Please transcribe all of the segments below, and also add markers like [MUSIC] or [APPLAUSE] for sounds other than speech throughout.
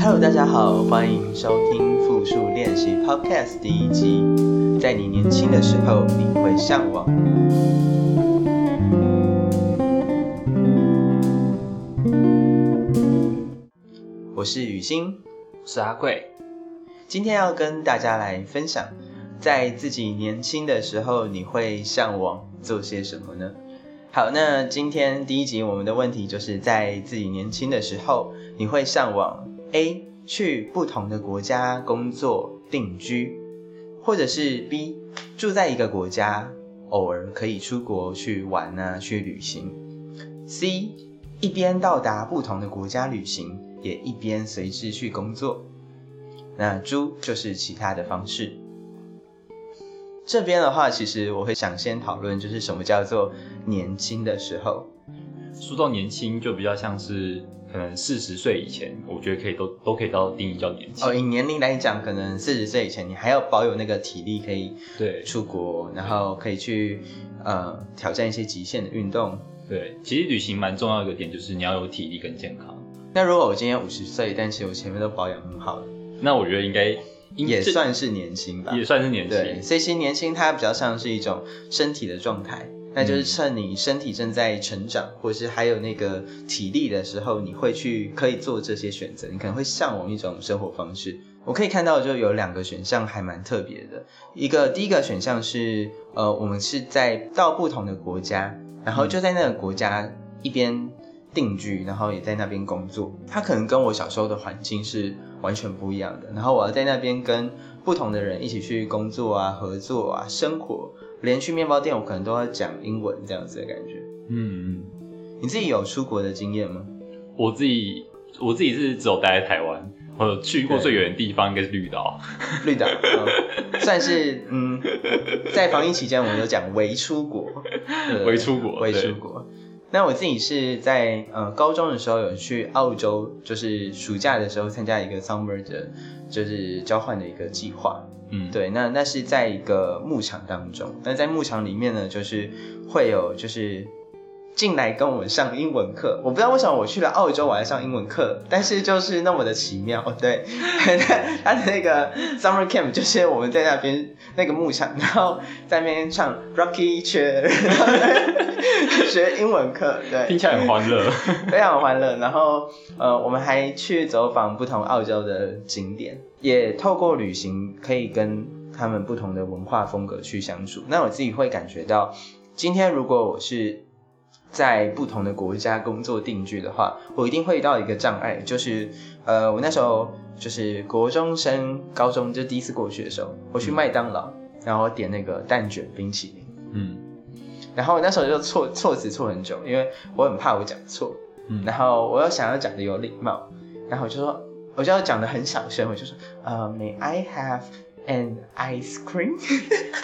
Hello，大家好，欢迎收听复数练习 Podcast 第一集。在你年轻的时候，你会向往。我是雨欣，是阿贵。今天要跟大家来分享，在自己年轻的时候，你会向往做些什么呢？好，那今天第一集我们的问题就是在自己年轻的时候，你会向往。A 去不同的国家工作定居，或者是 B 住在一个国家，偶尔可以出国去玩啊，去旅行。C 一边到达不同的国家旅行，也一边随之去工作。那猪就是其他的方式。这边的话，其实我会想先讨论，就是什么叫做年轻的时候。说到年轻，就比较像是。可能四十岁以前，我觉得可以都都可以到定义叫年轻哦。以年龄来讲，可能四十岁以前，你还要保有那个体力，可以对出国，然后可以去呃挑战一些极限的运动。对，其实旅行蛮重要一个点就是你要有体力跟健康。那如果我今年五十岁，但其实我前面都保养很好了，那我觉得应该也算是年轻吧，也算是年轻。对，所以其实年轻它比较像是一种身体的状态。那就是趁你身体正在成长，或者是还有那个体力的时候，你会去可以做这些选择。你可能会向往一种生活方式。我可以看到就有两个选项还蛮特别的。一个第一个选项是，呃，我们是在到不同的国家，然后就在那个国家一边定居，然后也在那边工作。它可能跟我小时候的环境是完全不一样的。然后我要在那边跟不同的人一起去工作啊、合作啊、生活。连去面包店，我可能都要讲英文这样子的感觉。嗯嗯，你自己有出国的经验吗？我自己我自己是只有待在台湾，我去过最远的地方应该是绿岛。绿岛算是嗯，在防疫期间，我们有讲微出国，[LAUGHS] 微出国，微出国。那我自己是在呃高中的时候有去澳洲，就是暑假的时候参加一个 summer 的，就是交换的一个计划。嗯，对，那那是在一个牧场当中，那在牧场里面呢，就是会有就是进来跟我们上英文课。我不知道为什么我去了澳洲我还上英文课，但是就是那么的奇妙。对，[LAUGHS] 他的那个 summer camp 就是我们在那边那个牧场，然后在那边唱 Rocky Chair，[LAUGHS] 学英文课，对，听起来很欢乐，非常欢乐。然后呃，我们还去走访不同澳洲的景点。也透过旅行可以跟他们不同的文化风格去相处。那我自己会感觉到，今天如果我是在不同的国家工作定居的话，我一定会遇到一个障碍，就是呃，我那时候就是国中升高中就第一次过去的时候，我去麦当劳，然后点那个蛋卷冰淇淋，嗯，然后那时候就错错词错很久，因为我很怕我讲错，嗯，然后我又想要讲的有礼貌，然后我就说。我就要讲的很小声，我就说，呃，May I have an ice cream？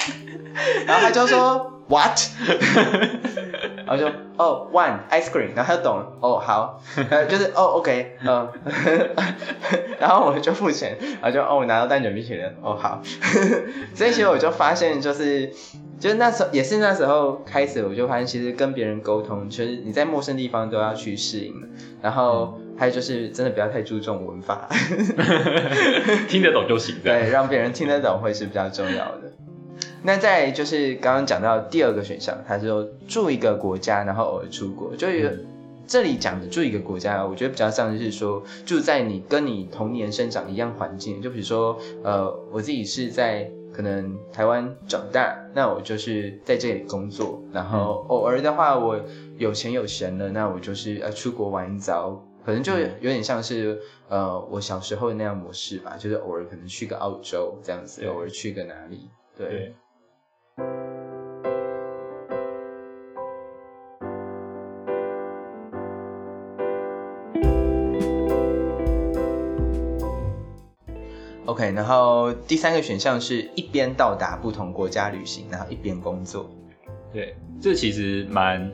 [LAUGHS] 然后他就说，What？[LAUGHS] 然后就，哦，One ice cream。然后他就懂了，哦，好，就是，哦，OK，嗯，[LAUGHS] 然后我就付钱，然后就，哦，我拿到蛋卷冰淇淋，哦，好。[LAUGHS] 所以其实我就发现，就是，就是那时候也是那时候开始，我就发现其实跟别人沟通，其实你在陌生地方都要去适应然后。还有就是真的不要太注重文法，[LAUGHS] 听得懂就行。对，让别人听得懂会是比较重要的。那再就是刚刚讲到第二个选项，他说住一个国家，然后偶尔出国。就这里讲的住一个国家，我觉得比较像是说住在你跟你童年生长一样环境。就比如说，呃，我自己是在可能台湾长大，那我就是在这里工作，然后偶尔的话，我有钱有闲了，那我就是呃出国玩一遭。可能就有点像是呃我小时候那样模式吧，就是偶尔可能去个澳洲这样子，偶尔去个哪里，对。OK，然后第三个选项是一边到达不同国家旅行，然后一边工作。对，这其实蛮。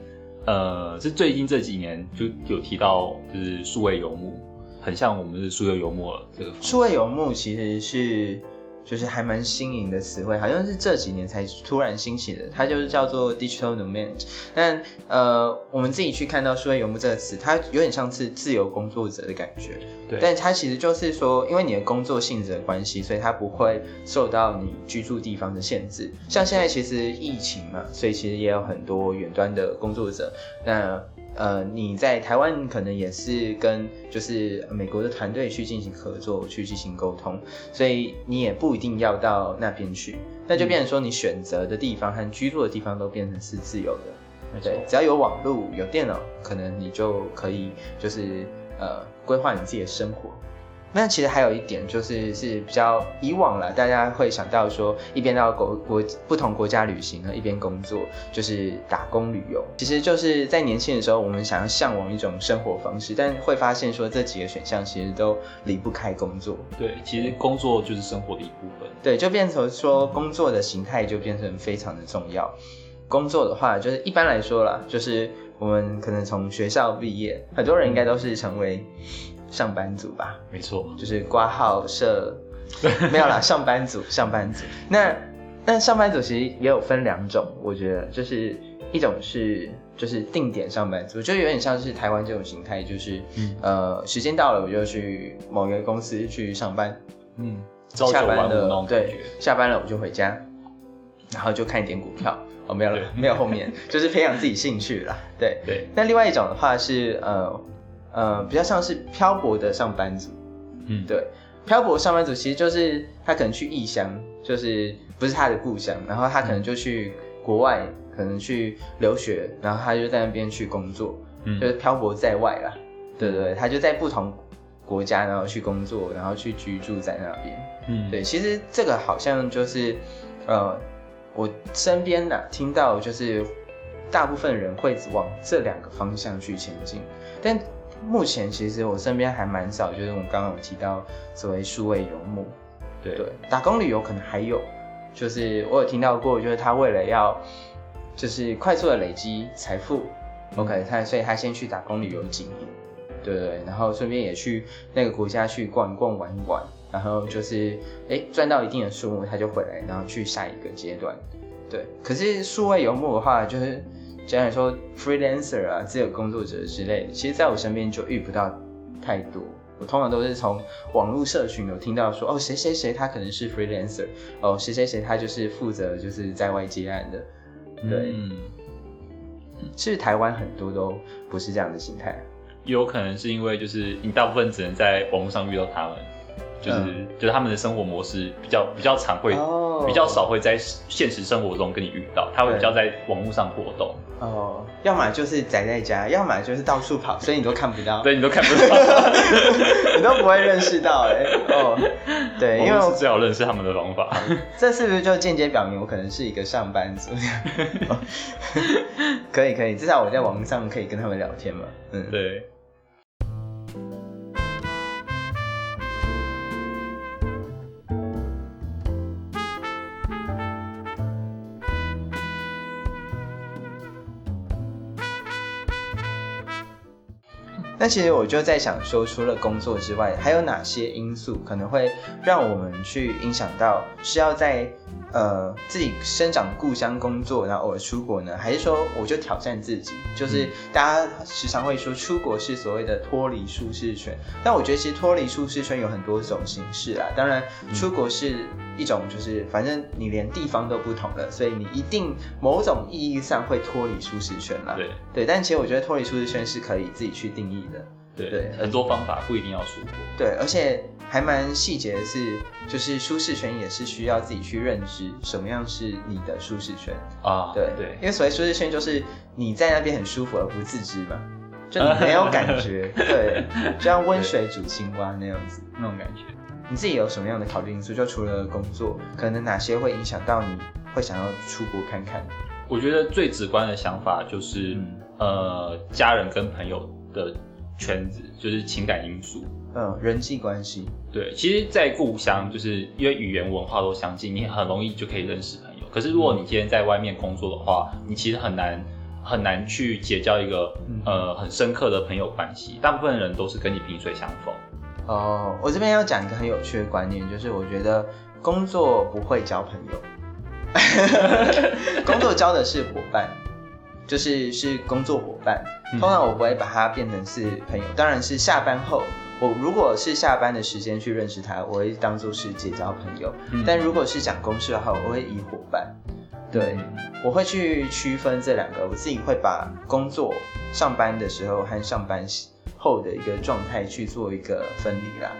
呃，是最近这几年就有提到，就是数位游牧，很像我们是数位游牧这个。数位游牧其实是就是还蛮新颖的词汇，好像是这几年才突然兴起的，它就是叫做 digital nomad。但呃，我们自己去看到数位游牧这个词，它有点像是自由工作者的感觉。对，但它其实就是说，因为你的工作性质的关系，所以它不会受到你居住地方的限制。像现在其实疫情嘛，所以其实也有很多远端的工作者。那呃，你在台湾可能也是跟就是美国的团队去进行合作，去进行沟通，所以你也不一定要到那边去，那就变成说你选择的地方和居住的地方都变成是自由的，对，只要有网络、有电脑，可能你就可以就是呃规划你自己的生活。那其实还有一点就是是比较以往了，大家会想到说一边到国国不同国家旅行呢，一边工作，就是打工旅游。其实就是在年轻的时候，我们想要向往一种生活方式，但会发现说这几个选项其实都离不开工作。对，其实工作就是生活的一部分。对，就变成说工作的形态就变成非常的重要。工作的话，就是一般来说啦，就是我们可能从学校毕业，很多人应该都是成为。上班族吧，没错，就是挂号社，[LAUGHS] 没有啦，上班族，上班族。那那上班族其实也有分两种，我觉得就是一种是就是定点上班族，就有点像是台湾这种形态，就是呃时间到了我就去某一个公司去上班，嗯，下班了对，下班了我就回家，然后就看一点股票，哦没有了，没有后面，就是培养自己兴趣啦，对。对。那另外一种的话是呃。呃，比较像是漂泊的上班族，嗯，对，漂泊上班族其实就是他可能去异乡，就是不是他的故乡，然后他可能就去国外，可能去留学，然后他就在那边去工作，嗯，就是漂泊在外啦，对对对，他就在不同国家，然后去工作，然后去居住在那边，嗯，对，其实这个好像就是，呃，我身边呢听到就是大部分人会往这两个方向去前进，但。目前其实我身边还蛮少，就是我刚刚有提到所谓数位游牧，对。对，打工旅游可能还有，就是我有听到过，就是他为了要就是快速的累积财富，OK，他所以他先去打工旅游几年，对对，然后顺便也去那个国家去逛一逛玩一玩，然后就是哎赚到一定的数目他就回来，然后去下一个阶段，对，可是数位游牧的话就是。简单来说，freelancer 啊，自由工作者之类的，其实在我身边就遇不到太多。我通常都是从网络社群有听到说，哦，谁谁谁他可能是 freelancer，哦，谁谁谁他就是负责就是在外接案的。对，嗯其实台湾很多都不是这样的心态。有可能是因为就是你大部分只能在网络上遇到他们。就是就是他们的生活模式比较比较常会比较少会在现实生活中跟你遇到，他会比较在网络上活动。哦，要么就是宅在家，要么就是到处跑，所以你都看不到。对，你都看不到，[LAUGHS] 你都不会认识到哎。哦，对，因为是最好认识他们的方法。这是不是就间接表明我可能是一个上班族？[LAUGHS] 可以可以，至少我在网上可以跟他们聊天嘛。嗯，对。那其实我就在想说，除了工作之外，还有哪些因素可能会让我们去影响到是要在呃自己生长故乡工作，然后偶尔出国呢？还是说我就挑战自己？就是大家时常会说出国是所谓的脱离舒适圈，但我觉得其实脱离舒适圈有很多种形式啦。当然，出国是一种，就是反正你连地方都不同了，所以你一定某种意义上会脱离舒适圈啦。对对，但其实我觉得脱离舒适圈是可以自己去定义的。对，很多方法不一定要出国。对，而且还蛮细节的是，就是舒适圈也是需要自己去认知什么样是你的舒适圈啊。对对，因为所谓舒适圈就是你在那边很舒服而不自知嘛，就你没有感觉。[LAUGHS] 对，就像温水煮青蛙那样子那种感觉。你自己有什么样的考虑因素？就除了工作，可能哪些会影响到你会想要出国看看？我觉得最直观的想法就是，呃，家人跟朋友的。圈子就是情感因素，嗯，人际关系。对，其实，在故乡，就是因为语言文化都相近，你很容易就可以认识朋友。可是，如果你今天在外面工作的话，你其实很难很难去结交一个呃很深刻的朋友关系。大部分人都是跟你萍水相逢。哦，我这边要讲一个很有趣的观念，就是我觉得工作不会交朋友，[LAUGHS] 工作交的是伙伴，就是是工作伙伴。通常我不会把它变成是朋友，当然是下班后，我如果是下班的时间去认识他，我会当做是结交朋友。但如果是讲公事的话，我会以伙伴。对，我会去区分这两个，我自己会把工作上班的时候和上班后的一个状态去做一个分离啦，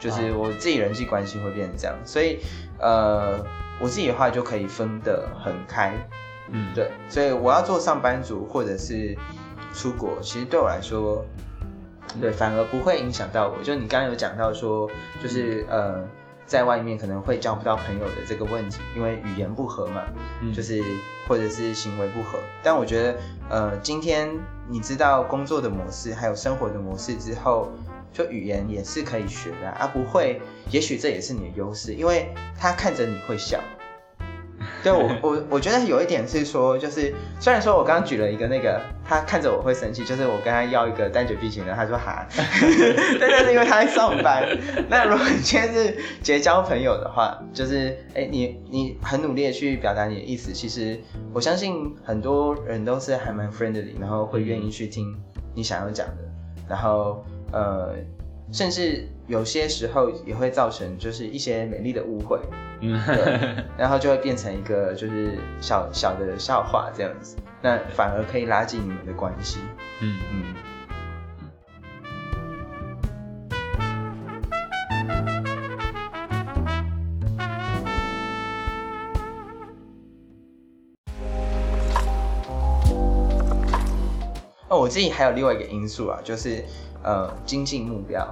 就是我自己人际关系会变成这样，所以呃，我自己的话就可以分得很开，嗯，对，所以我要做上班族或者是出国，其实对我来说，对，反而不会影响到我，就你刚刚有讲到说，就是呃。在外面可能会交不到朋友的这个问题，因为语言不合嘛，就是或者是行为不合。但我觉得，呃，今天你知道工作的模式还有生活的模式之后，就语言也是可以学的，而不会。也许这也是你的优势，因为他看着你会笑。对我我我觉得有一点是说，就是虽然说我刚刚举了一个那个，他看着我会生气，就是我跟他要一个单绝碧琴的，他说哈，[LAUGHS] 但那是因为他在上班。那如果你今天是结交朋友的话，就是哎你你很努力的去表达你的意思，其实我相信很多人都是还蛮 friendly，然后会愿意去听你想要讲的，然后呃。甚至有些时候也会造成就是一些美丽的误会，嗯，然后就会变成一个就是小小的笑话这样子，那反而可以拉近你们的关系，嗯嗯。哦，我自己还有另外一个因素啊，就是。呃，经济目标，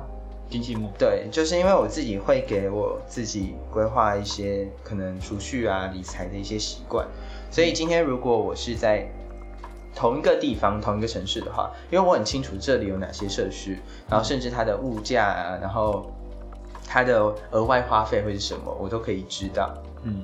经济目对，就是因为我自己会给我自己规划一些可能储蓄啊、理财的一些习惯，所以今天如果我是在同一个地方、同一个城市的话，因为我很清楚这里有哪些设施，然后甚至它的物价啊，然后它的额外花费会是什么，我都可以知道。嗯，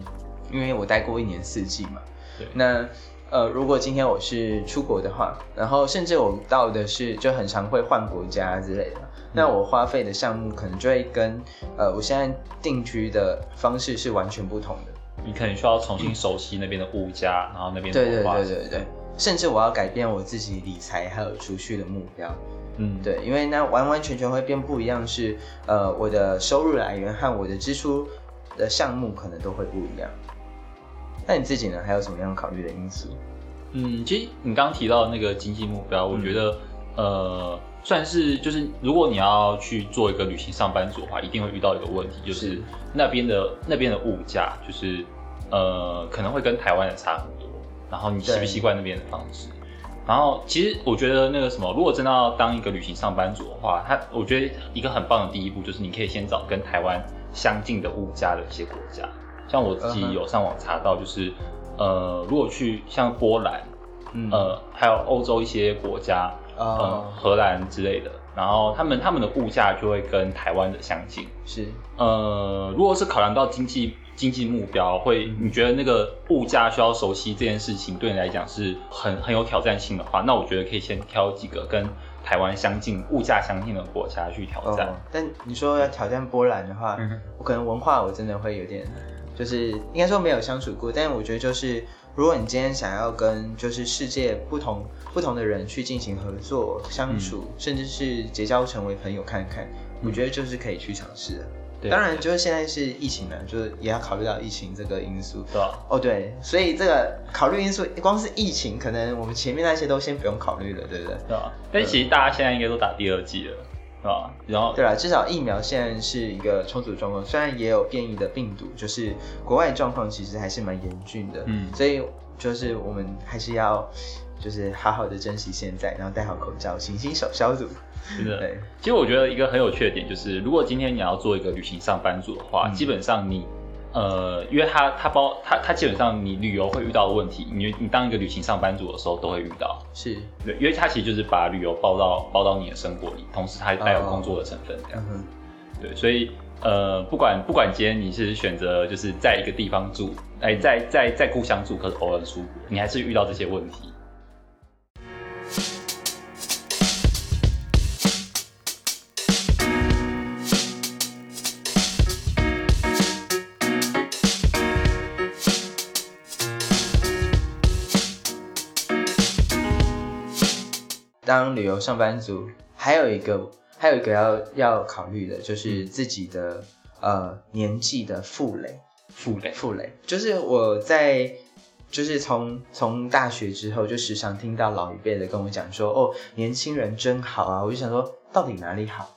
因为我待过一年四季嘛。对，那。呃，如果今天我是出国的话，然后甚至我到的是就很常会换国家之类的，那我花费的项目可能就会跟呃我现在定居的方式是完全不同的。你可能需要重新熟悉那边的物价，然后那边对对对对对，甚至我要改变我自己理财还有储蓄的目标。嗯，对，因为那完完全全会变不一样，是呃我的收入来源和我的支出的项目可能都会不一样。那你自己呢？还有什么样考虑的因素？嗯，其实你刚刚提到那个经济目标，我觉得呃，算是就是如果你要去做一个旅行上班族的话，一定会遇到一个问题，就是那边的那边的物价，就是呃可能会跟台湾的差很多。然后你习不习惯那边的方式？然后其实我觉得那个什么，如果真的要当一个旅行上班族的话，他我觉得一个很棒的第一步就是你可以先找跟台湾相近的物价的一些国家。像我自己有上网查到，就是，呃，如果去像波兰，呃，还有欧洲一些国家，呃，荷兰之类的，然后他们他们的物价就会跟台湾的相近。是，呃，如果是考量到经济经济目标，会你觉得那个物价需要熟悉这件事情对你来讲是很很有挑战性的话，那我觉得可以先挑几个跟台湾相近、物价相近的国家去挑战。但你说要挑战波兰的话，我可能文化我真的会有点。就是应该说没有相处过，但是我觉得就是，如果你今天想要跟就是世界不同不同的人去进行合作相处，甚至是结交成为朋友看看，我觉得就是可以去尝试的。当然，就是现在是疫情呢，就是也要考虑到疫情这个因素。对哦，对，所以这个考虑因素，光是疫情，可能我们前面那些都先不用考虑了，对不对？对啊。但其实大家现在应该都打第二季了。啊，然后对了，至少疫苗现在是一个充足状况，虽然也有变异的病毒，就是国外状况其实还是蛮严峻的，嗯，所以就是我们还是要就是好好的珍惜现在，然后戴好口罩，勤洗手消毒。真的，对。其实我觉得一个很有趣的点就是，如果今天你要做一个旅行上班族的话，基本上你。呃，因为它它包它它基本上你旅游会遇到的问题，你你当一个旅行上班族的时候都会遇到，是。对，因为它其实就是把旅游包到包到你的生活里，同时它带有工作的成分这样，对，所以呃不管不管今天你是选择就是在一个地方住，哎在在在故乡住，可是偶尔出国，你还是遇到这些问题。当旅游上班族，还有一个还有一个要要考虑的就是自己的、呃年纪的负累。负累，负累就是我在就是从从大学之后，就时常听到老一辈的跟我讲说，哦，年轻人真好啊，我就想说，到底哪里好？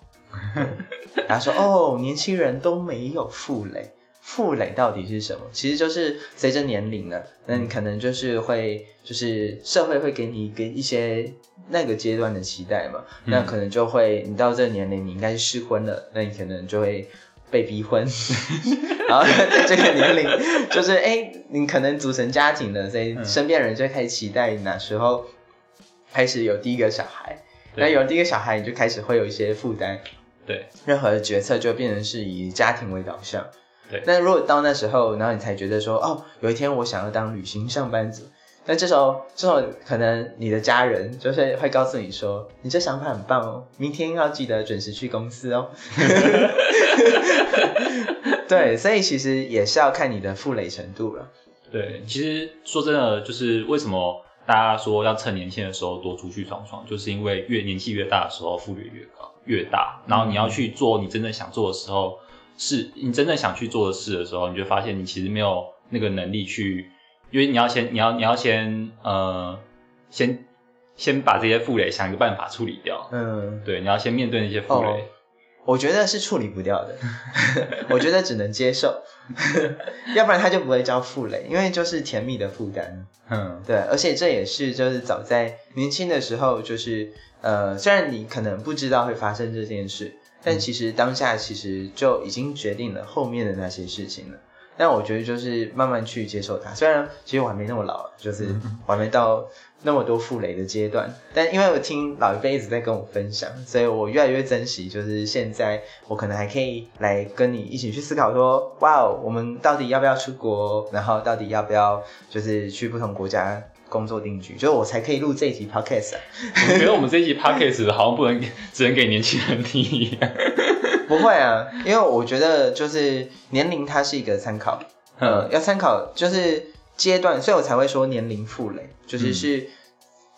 对 [LAUGHS] 然后说，哦，年轻人都没有负累。负累到底是什么？其实就是随着年龄呢，那你可能就是会，就是社会会给你给一些那个阶段的期待嘛，那可能就会，你到这个年龄，你应该是适婚了，那你可能就会被逼婚，[LAUGHS] 然后在这个年龄，就是哎、你可能组成家庭了，所以身边人就开始期待你哪时候开始有第一个小孩，那对有第一个小孩，你就开始会有一些负担，对。任何的决策就变成是以家庭为导向。对那如果到那时候，然后你才觉得说，哦，有一天我想要当旅行上班族，那这时候，这时候可能你的家人就是会告诉你说，你这想法很棒哦，明天要记得准时去公司哦。[LAUGHS] [LAUGHS] 对，所以其实也是要看你的负累程度了。对，其实说真的，就是为什么大家说要趁年轻的时候多出去闯闯，就是因为越年纪越大的时候，负累越高越大，然后你要去做你真正想做的时候，是你真正想去做的事的时候，你就发现你其实没有那个能力去，因为你要先你要你要先呃先先把这些负累想一个办法处理掉，嗯，对，你要先面对那些负累。哦我觉得是处理不掉的，[LAUGHS] 我觉得只能接受，[LAUGHS] 要不然他就不会叫负累，因为就是甜蜜的负担。嗯，对，而且这也是就是早在年轻的时候，就是呃，虽然你可能不知道会发生这件事，但其实当下其实就已经决定了后面的那些事情了。但我觉得就是慢慢去接受它，虽然其实我还没那么老，就是我还没到那么多负累的阶段，但因为我听老一辈一直在跟我分享，所以我越来越珍惜，就是现在我可能还可以来跟你一起去思考说，哇哦，我们到底要不要出国，然后到底要不要就是去不同国家工作定居，就是我才可以录这一集 podcast 啊。我觉得我们这一集 podcast 好像不能只能给年轻人听一样。[LAUGHS] 不会啊，因为我觉得就是年龄它是一个参考，呃，要参考就是阶段，所以我才会说年龄负累，就是是、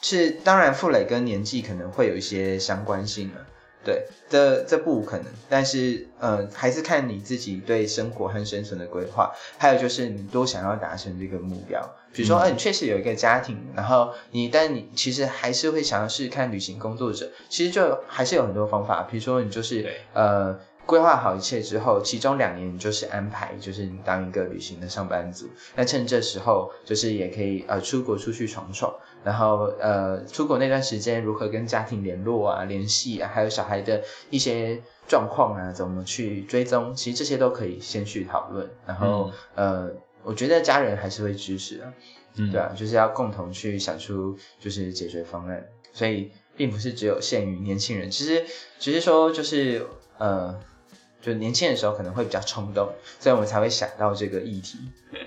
是当然负累跟年纪可能会有一些相关性啊，对，这这不无可能，但是呃，还是看你自己对生活和生存的规划，还有就是你多想要达成这个目标，比如说，嗯呃，你确实有一个家庭，然后你，但你其实还是会想要试试看旅行工作者，其实就还是有很多方法，比如说你就是对呃。规划好一切之后，其中两年你就是安排，就是你当一个旅行的上班族。那趁这时候，就是也可以呃出国出去闯闯，然后呃出国那段时间如何跟家庭联络啊、联系啊，还有小孩的一些状况啊，怎么去追踪，其实这些都可以先去讨论。然后、呃，我觉得家人还是会支持啊，嗯对啊，就是要共同去想出就是解决方案，所以并不是只有限于年轻人，其实只是说就是呃。就年轻的时候可能会比较冲动，所以我们才会想到这个议题，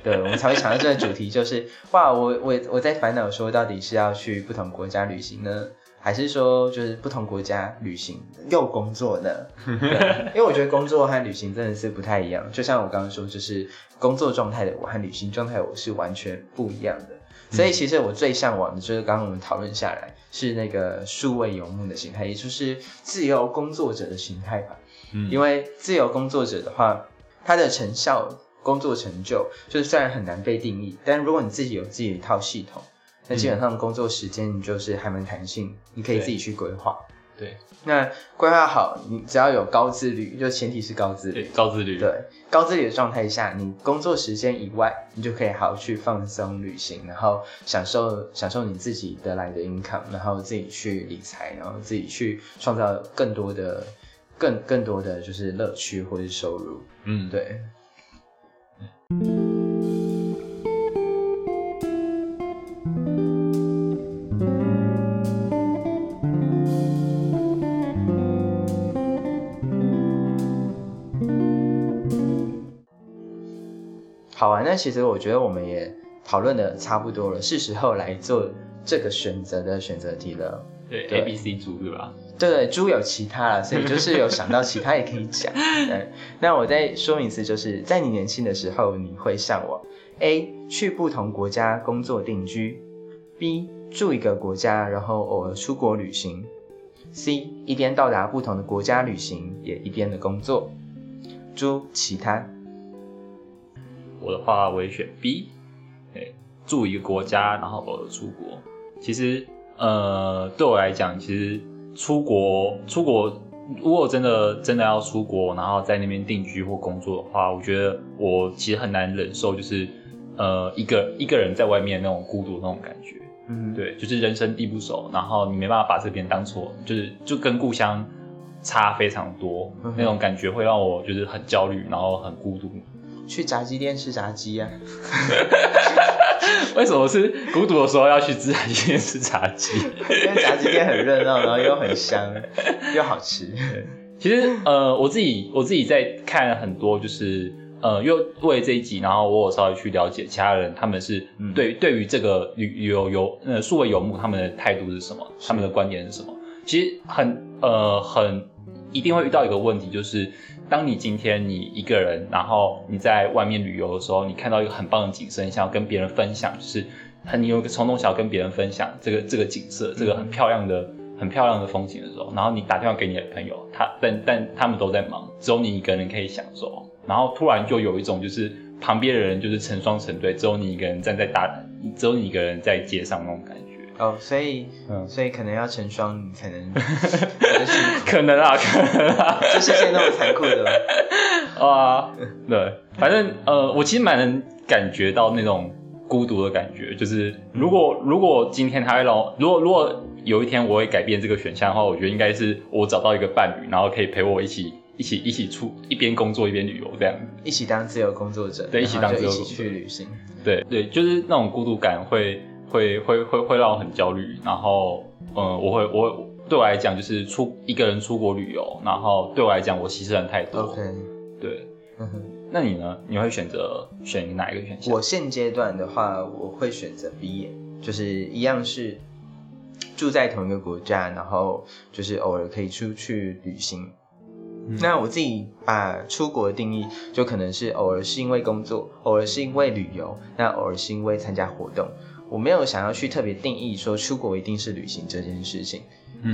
对，我们才会想到这个主题，就是哇，我我我在烦恼说，到底是要去不同国家旅行呢，还是说就是不同国家旅行又工作呢？因为我觉得工作和旅行真的是不太一样，就像我刚刚说，就是工作状态的我和旅行状态的我是完全不一样的。所以其实我最向往的就是刚刚我们讨论下来是那个数位游牧的形态，也就是自由工作者的形态吧。嗯因为自由工作者的话，他的成效、工作成就，就是虽然很难被定义，但如果你自己有自己的一套系统，那基本上工作时间你就是还蛮弹性，你可以自己去规划。对。那规划好，你只要有高自律，就前提是高自对律。高自律，对，高自律的状态下，你工作时间以外，你就可以好好去放松、旅行，然后享受享受你自己得来的 income，然后自己去理财，然后自己去创造更多的、更更多的就是乐趣或是收入。嗯，对，好其实我觉得我们也讨论的差不多了，是时候来做这个选择的选择题了。对对 A B C 组对吧？对对，猪有其他了，所以就是有想到其他也可以讲。对，那我再说明一次，就是在你年轻的时候，你会向往 A 去不同国家工作定居 B 住一个国家，然后偶尔出国旅行。C 一边到达不同的国家旅行，也一边的工作。猪其他。我的话，我也选 B，对，住一个国家，然后偶尔出国。其实，呃，对我来讲，其实出国，出国，如果真的真的要出国，然后在那边定居或工作的话，我觉得我其实很难忍受，就是呃，一个一个人在外面那种孤独那种感觉。嗯，对，就是人生地不熟，然后你没办法把这边当做，就是就跟故乡差非常多，那种感觉会让我就是很焦虑，然后很孤独。去炸鸡店吃炸鸡啊？[LAUGHS] 为什么是孤独的时候要去炸鸡店吃炸鸡？因为炸鸡店很热闹，然后又很香，[LAUGHS] 又好吃。其实呃，我自己我自己在看很多，就是呃，又为这一集，然后我有稍微去了解其他人，他们是对对于这个旅游游呃数位游牧他们的态度是什么，他们的观点是什么？其实很呃很一定会遇到一个问题，就是。当你今天你一个人，然后你在外面旅游的时候，你看到一个很棒的景色，你想要跟别人分享，就是很你有一个冲动想要跟别人分享这个这个景色，这个很漂亮的很漂亮的风景的时候，然后你打电话给你的朋友，他但但他们都在忙，只有你一个人可以享受，然后突然就有一种就是旁边的人就是成双成对，只有你一个人站在大，只有你一个人在街上那种感觉。哦，所以，嗯，所以可能要成双，你才能，[LAUGHS] 可能啊，可能啊，这世界那么残酷的吗？[LAUGHS] 啊，对，反正呃，我其实蛮能感觉到那种孤独的感觉，就是如果如果今天他会让我，如果如果有一天我会改变这个选项的话，我觉得应该是我找到一个伴侣，然后可以陪我一起一起一起出一边工作一边旅游这样，一起当自由工作者，对，一起当自由一起去旅行，对对，就是那种孤独感会。会会会会让我很焦虑，然后嗯，我会我对我来讲就是出一个人出国旅游，然后对我来讲我牺牲太多。OK，对，那你呢？你会选择选哪一个选项？我现阶段的话，我会选择 B，就是一样是住在同一个国家，然后就是偶尔可以出去旅行。那我自己把出国的定义，就可能是偶尔是因为工作，偶尔是因为旅游，那偶尔是因为参加活动。我没有想要去特别定义说出国一定是旅行这件事情，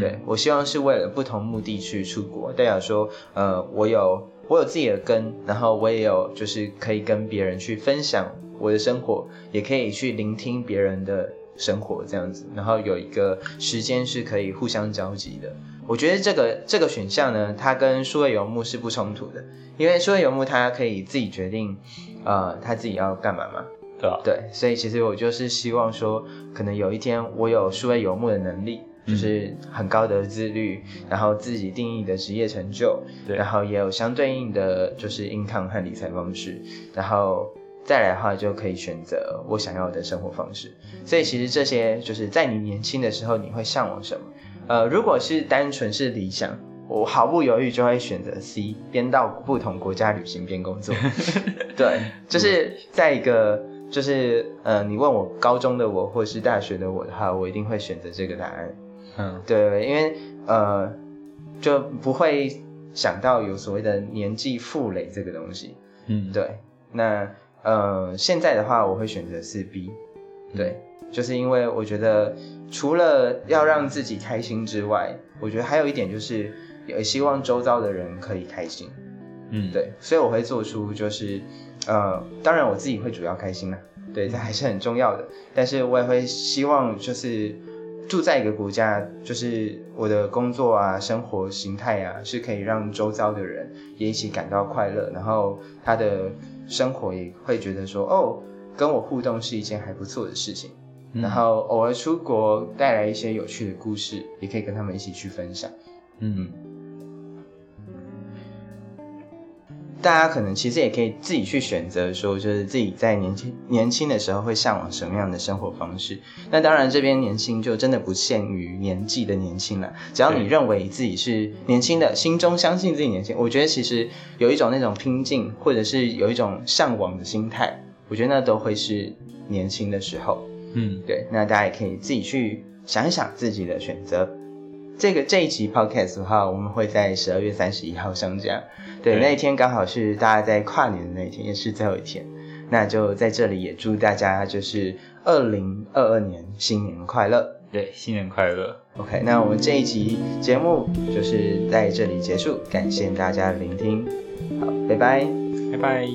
对我希望是为了不同目的去出国，代表说，呃，我有我有自己的根，然后我也有就是可以跟别人去分享我的生活，也可以去聆听别人的生活这样子，然后有一个时间是可以互相交集的。我觉得这个这个选项呢，它跟数位游牧是不冲突的，因为数位游牧它可以自己决定，呃，他自己要干嘛嘛。对，所以其实我就是希望说，可能有一天我有数位游牧的能力，就是很高的自律，然后自己定义的职业成就，然后也有相对应的就是 income 和理财方式，然后再来的话就可以选择我想要的生活方式。所以其实这些就是在你年轻的时候你会向往什么？呃，如果是单纯是理想，我毫不犹豫就会选择 C，边到不同国家旅行边工作。[LAUGHS] 对，就是在一个。就是，呃，你问我高中的我或是大学的我的话，我一定会选择这个答案。嗯，对，因为呃，就不会想到有所谓的年纪负累这个东西。嗯，对。那呃，现在的话，我会选择四 B。对，就是因为我觉得除了要让自己开心之外，我觉得还有一点就是也希望周遭的人可以开心。嗯，对，所以我会做出就是。呃，当然我自己会主要开心啦，对，这还是很重要的。但是我也会希望，就是住在一个国家，就是我的工作啊、生活形态啊，是可以让周遭的人也一起感到快乐，然后他的生活也会觉得说，哦，跟我互动是一件还不错的事情。然后偶尔出国带来一些有趣的故事，也可以跟他们一起去分享。嗯。大家可能其实也可以自己去选择，说就是自己在年轻年轻的时候会向往什么样的生活方式。那当然，这边年轻就真的不限于年纪的年轻了。只要你认为自己是年轻的，心中相信自己年轻，我觉得其实有一种那种拼劲，或者是有一种向往的心态，我觉得那都会是年轻的时候。嗯，对。那大家也可以自己去想一想自己的选择。这个这一集 podcast 的话，我们会在十二月三十一号上架。对，那一天刚好是大家在跨年的那一天，也是最后一天。那就在这里也祝大家就是二零二二年新年快乐。对，新年快乐。OK，那我们这一集节目就是在这里结束，感谢大家的聆听。好，拜拜，拜拜。